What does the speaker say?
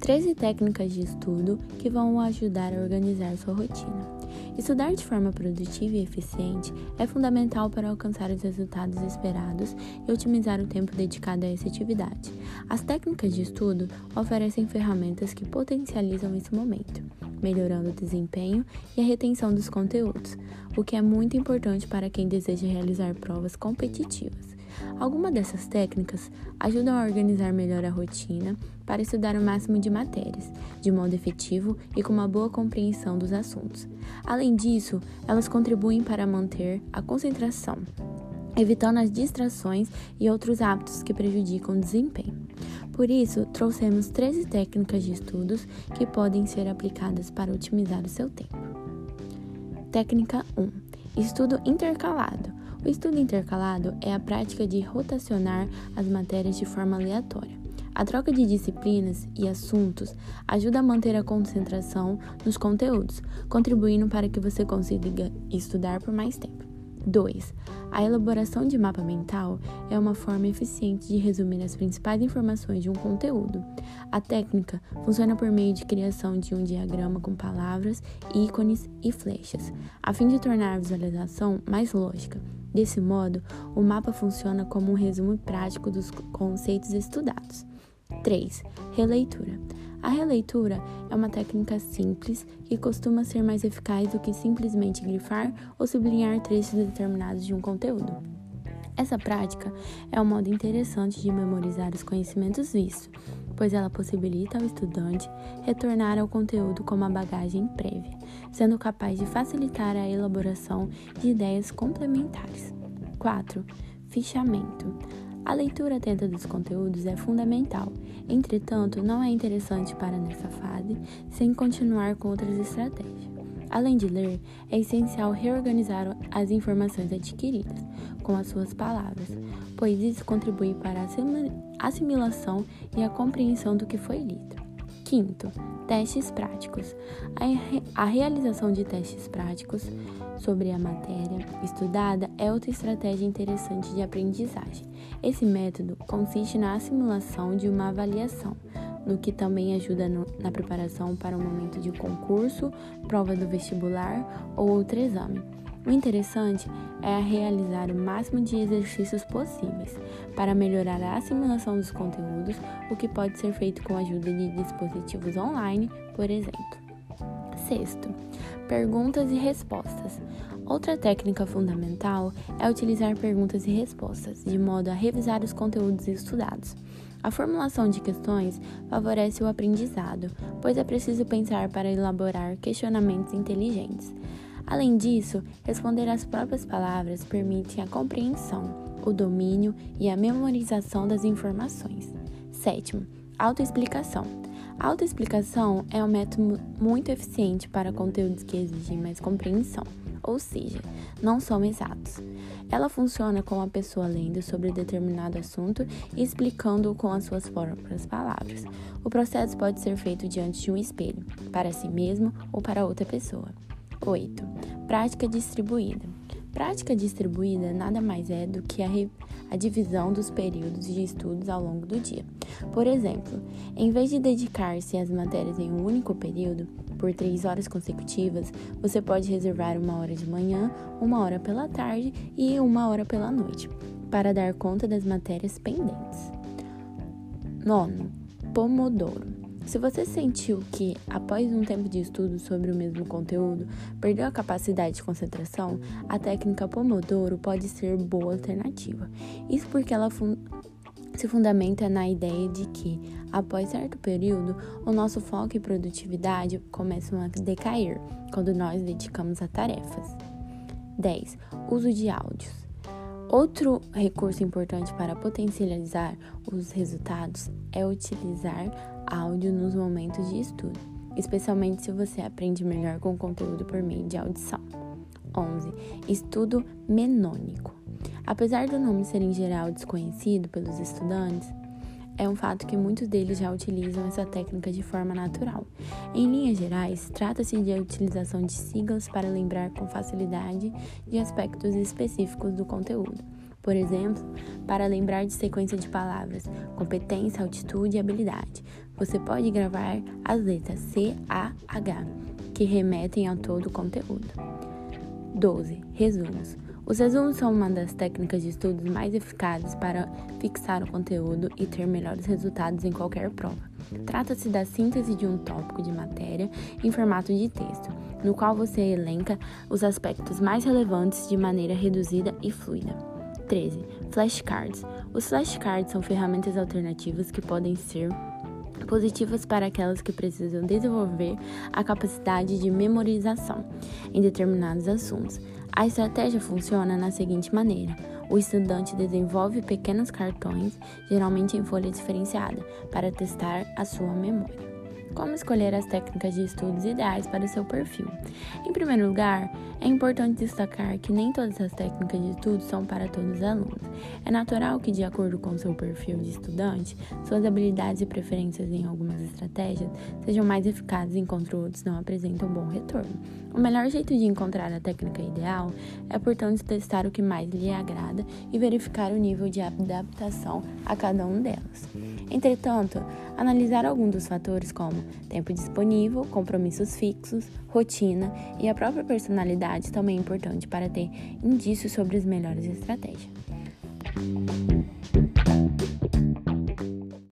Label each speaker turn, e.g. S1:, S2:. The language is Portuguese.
S1: 13 técnicas de estudo que vão o ajudar a organizar sua rotina. Estudar de forma produtiva e eficiente é fundamental para alcançar os resultados esperados e otimizar o tempo dedicado a essa atividade. As técnicas de estudo oferecem ferramentas que potencializam esse momento, melhorando o desempenho e a retenção dos conteúdos, o que é muito importante para quem deseja realizar provas competitivas. Algumas dessas técnicas ajudam a organizar melhor a rotina para estudar o máximo de matérias, de modo efetivo e com uma boa compreensão dos assuntos. Além disso, elas contribuem para manter a concentração, evitando as distrações e outros hábitos que prejudicam o desempenho. Por isso, trouxemos 13 técnicas de estudos que podem ser aplicadas para otimizar o seu tempo. Técnica 1: Estudo intercalado. O estudo intercalado é a prática de rotacionar as matérias de forma aleatória. A troca de disciplinas e assuntos ajuda a manter a concentração nos conteúdos, contribuindo para que você consiga estudar por mais tempo. 2. A elaboração de mapa mental é uma forma eficiente de resumir as principais informações de um conteúdo. A técnica funciona por meio de criação de um diagrama com palavras, ícones e flechas, a fim de tornar a visualização mais lógica. Desse modo, o mapa funciona como um resumo prático dos conceitos estudados. 3. Releitura. A releitura é uma técnica simples que costuma ser mais eficaz do que simplesmente grifar ou sublinhar trechos determinados de um conteúdo. Essa prática é um modo interessante de memorizar os conhecimentos vistos, pois ela possibilita ao estudante retornar ao conteúdo como uma bagagem prévia, sendo capaz de facilitar a elaboração de ideias complementares. 4. Fichamento. A leitura atenta dos conteúdos é fundamental, entretanto, não é interessante para nessa fase sem continuar com outras estratégias. Além de ler, é essencial reorganizar as informações adquiridas com as suas palavras, pois isso contribui para a assimilação e a compreensão do que foi lido. Quinto, testes práticos. A, realização de testes práticos sobre a matéria estudada é outra estratégia interessante de aprendizagem. Esse método consiste na assimilação de uma avaliação, no que também ajuda no, na preparação para o momento de concurso, prova do vestibular ou outro exame. O interessante é realizar o máximo de exercícios possíveis para melhorar a assimilação dos conteúdos, o que pode ser feito com a ajuda de dispositivos online, por exemplo. Sexto, perguntas e respostas. Outra técnica fundamental é utilizar perguntas e respostas, de modo a revisar os conteúdos estudados. A formulação de questões favorece o aprendizado, pois é preciso pensar para elaborar questionamentos inteligentes. Além disso, responder às próprias palavras permite a compreensão, o domínio e a memorização das informações. Sétimo, autoexplicação. Autoexplicação é um método muito eficiente para conteúdos que exigem mais compreensão, ou seja, não são exatos. Ela funciona com a pessoa lendo sobre determinado assunto e explicando-o com as suas próprias palavras. O processo pode ser feito diante de um espelho, para si mesmo ou para outra pessoa. 8. Prática distribuída. Prática distribuída nada mais é do que a, a, divisão dos períodos de estudos ao longo do dia. Por exemplo, em vez de dedicar-se às matérias em um único período, por três horas consecutivas, você pode reservar uma hora de manhã, uma hora pela tarde e uma hora pela noite, para dar conta das matérias pendentes. Nono, Pomodoro. Se você sentiu que, após um tempo de estudo sobre o mesmo conteúdo, perdeu a capacidade de concentração, a técnica Pomodoro pode ser boa alternativa. Isso porque ela fun se fundamenta na ideia de que, após certo período, o nosso foco e produtividade começam a decair quando nós dedicamos a tarefas. 10. Uso de áudios. Outro recurso importante para potencializar os resultados é utilizar áudio nos momentos de estudo, especialmente se você aprende melhor com o conteúdo por meio de audição. 11. Estudo menônico. Apesar do nome ser em geral desconhecido pelos estudantes, é um fato que muitos deles já utilizam essa técnica de forma natural. Em linhas gerais, trata-se de a utilização de siglas para lembrar com facilidade de aspectos específicos do conteúdo. Por exemplo, para lembrar de sequência de palavras, competência, altitude e habilidade. Você pode gravar as letras C, A, H, que remetem a todo o conteúdo. 12. Resumos. Os resumos são uma das técnicas de estudos mais eficazes para fixar o conteúdo e ter melhores resultados em qualquer prova. Trata-se da síntese de um tópico de matéria em formato de texto, no qual você elenca os aspectos mais relevantes de maneira reduzida e fluida. 13. Flashcards. Os flashcards são ferramentas alternativas que podem ser positivas para aquelas que precisam desenvolver a capacidade de memorização em determinados assuntos. A estratégia funciona na seguinte maneira: o estudante desenvolve pequenos cartões, geralmente em folha diferenciada, para testar a sua memória. Como escolher as técnicas de estudos ideais para o seu perfil? Em primeiro lugar, é importante destacar que nem todas as técnicas de estudo são para todos os alunos. É natural que, de acordo com seu perfil de estudante, suas habilidades e preferências em algumas estratégias sejam mais eficazes enquanto outros não apresentam bom retorno. O melhor jeito de encontrar a técnica ideal é, portanto, testar o que mais lhe agrada e verificar o nível de adaptação a cada um delas. Entretanto, analisar alguns dos fatores tempo disponível, compromissos fixos, rotina e a própria personalidade também é importante para ter indícios sobre as melhores estratégias.